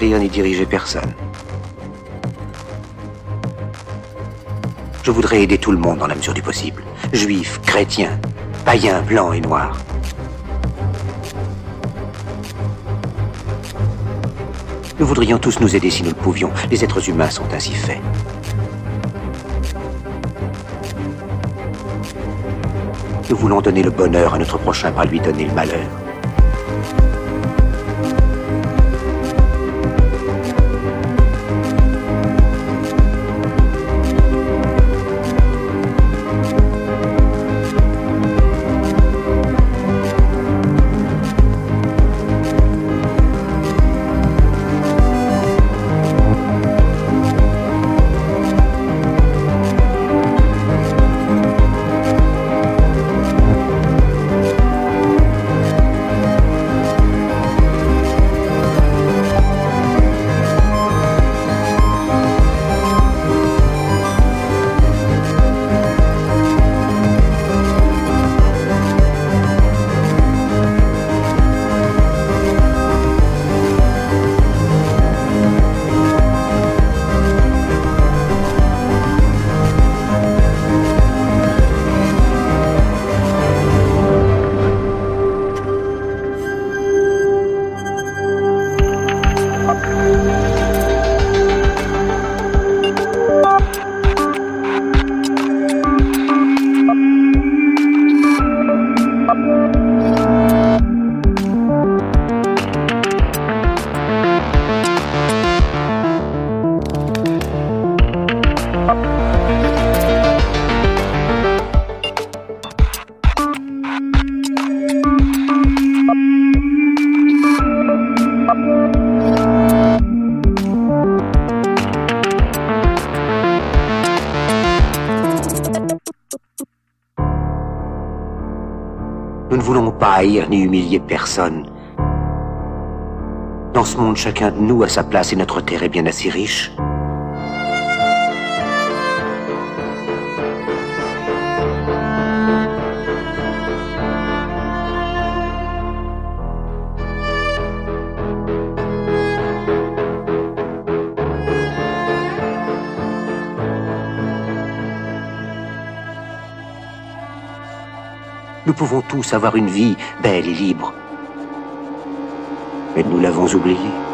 ni diriger personne. Je voudrais aider tout le monde dans la mesure du possible. Juifs, chrétiens, païens, blancs et noirs. Nous voudrions tous nous aider si nous le pouvions. Les êtres humains sont ainsi faits. Nous voulons donner le bonheur à notre prochain par lui donner le malheur. Pas ni humilier personne. Dans ce monde, chacun de nous a sa place et notre terre est bien assez riche. Nous pouvons tous avoir une vie belle et libre. Mais nous l'avons oublié.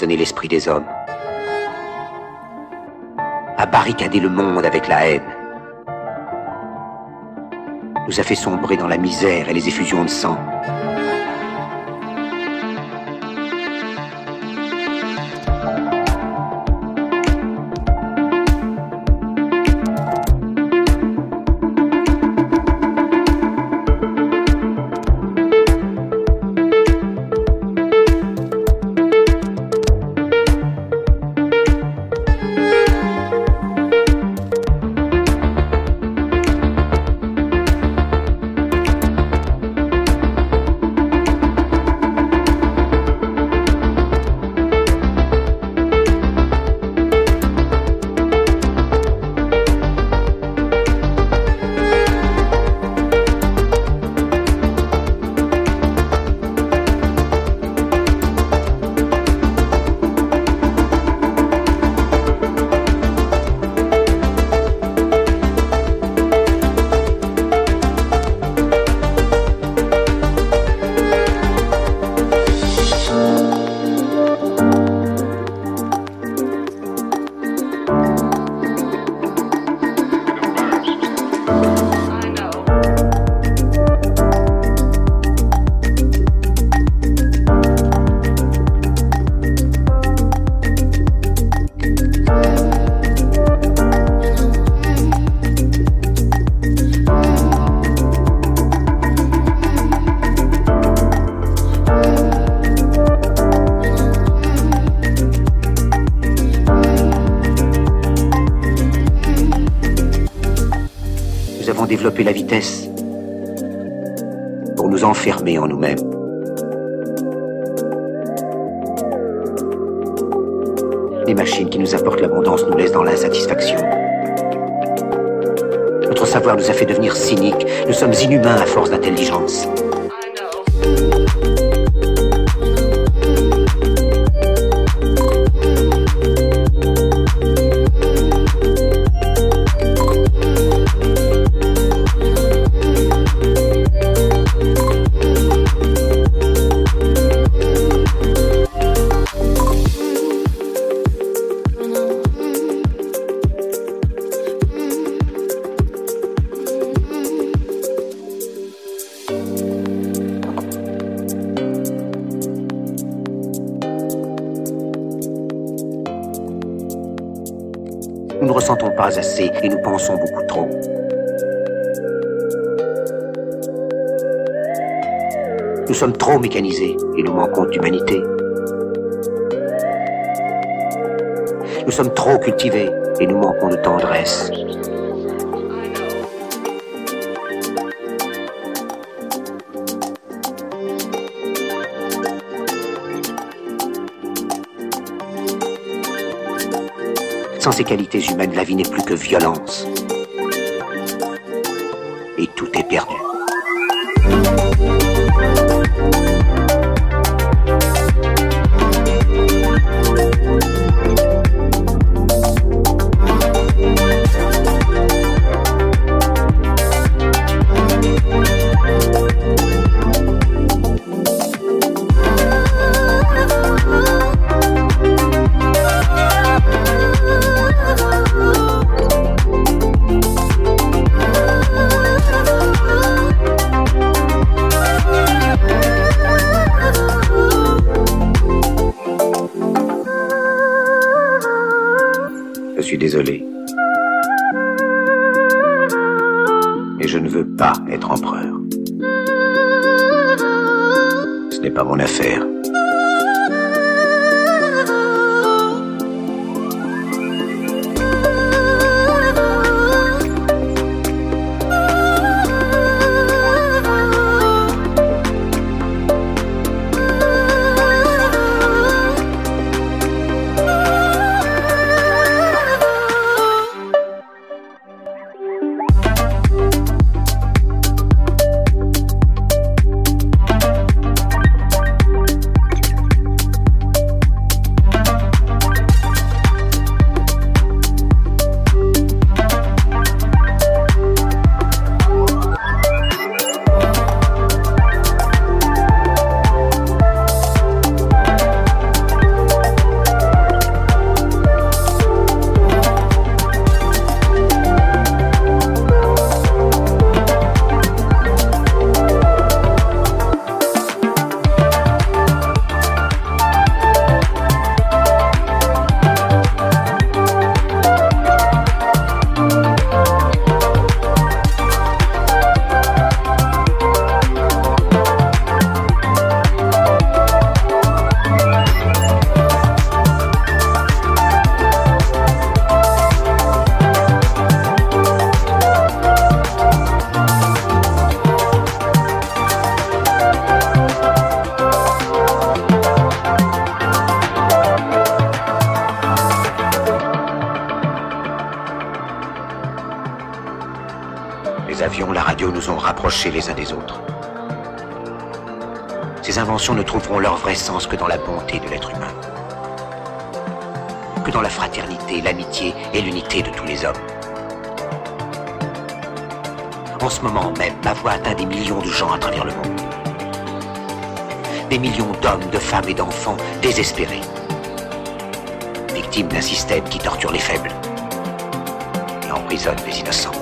L'esprit des hommes, a barricadé le monde avec la haine, nous a fait sombrer dans la misère et les effusions de sang. Savoir nous a fait devenir cyniques. Nous sommes inhumains à force d'intelligence. Sommes trop mécanisés et nous manquons d'humanité. Nous sommes trop cultivés et nous manquons de tendresse. Sans ces qualités humaines, la vie n'est plus que violence. Et tout est perdu. Je suis désolé. Mais je ne veux pas être empereur. Ce n'est pas mon affaire. Que dans la fraternité, l'amitié et l'unité de tous les hommes. En ce moment même, ma voix atteint des millions de gens à travers le monde. Des millions d'hommes, de femmes et d'enfants désespérés. Victimes d'un système qui torture les faibles et emprisonne les innocents.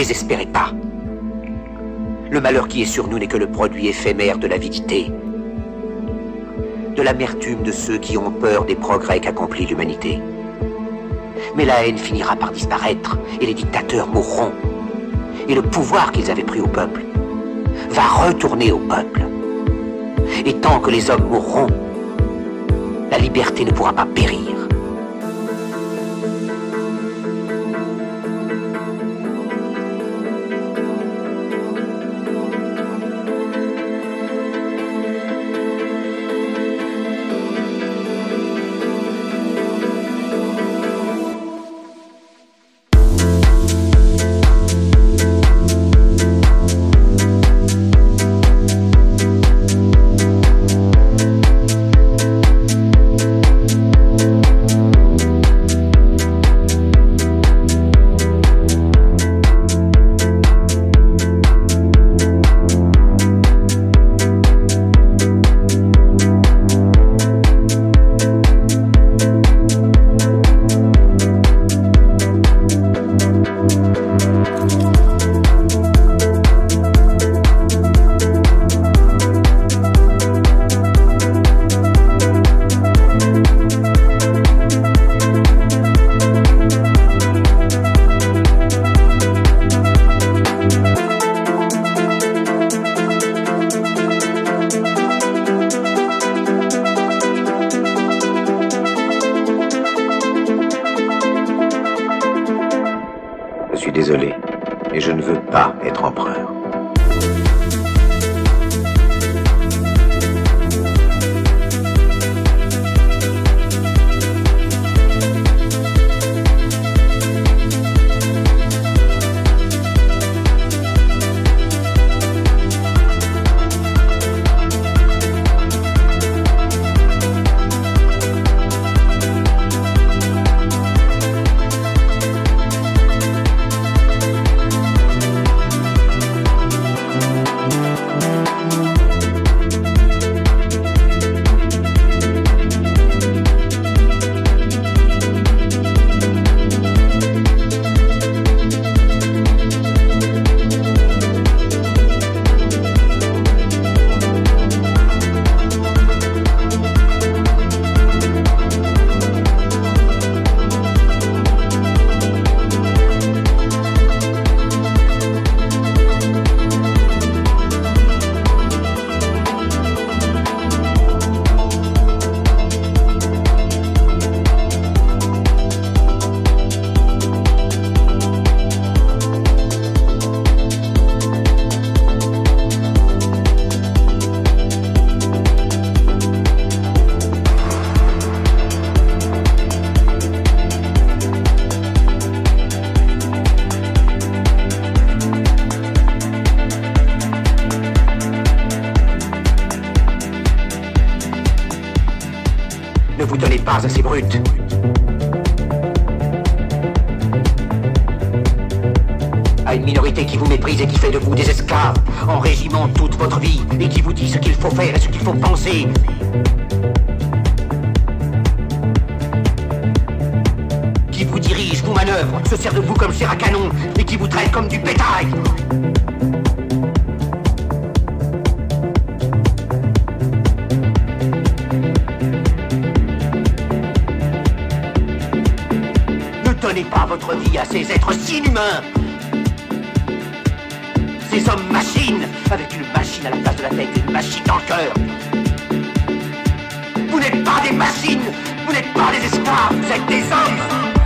Désespérez pas. Le malheur qui est sur nous n'est que le produit éphémère de l'avidité, de l'amertume de ceux qui ont peur des progrès qu'accomplit l'humanité. Mais la haine finira par disparaître et les dictateurs mourront. Et le pouvoir qu'ils avaient pris au peuple va retourner au peuple. Et tant que les hommes mourront, la liberté ne pourra pas périr. À une minorité qui vous méprise et qui fait de vous des esclaves, en régiment toute votre vie, et qui vous dit ce qu'il faut faire et ce qu'il faut penser. Qui vous dirige, vous manœuvre, se sert de vous comme chair à canon, et qui vous traite comme du bétail. Votre vie à ces êtres inhumains. Ces hommes machines, avec une machine à la place de la tête et une machine dans le cœur. Vous n'êtes pas des machines, vous n'êtes pas des esclaves, vous êtes des hommes.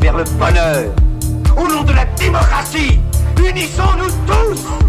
Vers le bonheur. Au nom de la démocratie, unissons-nous tous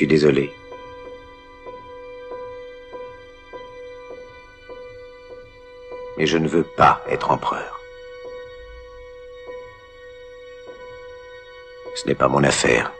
suis désolé. Mais je ne veux pas être empereur. Ce n'est pas mon affaire.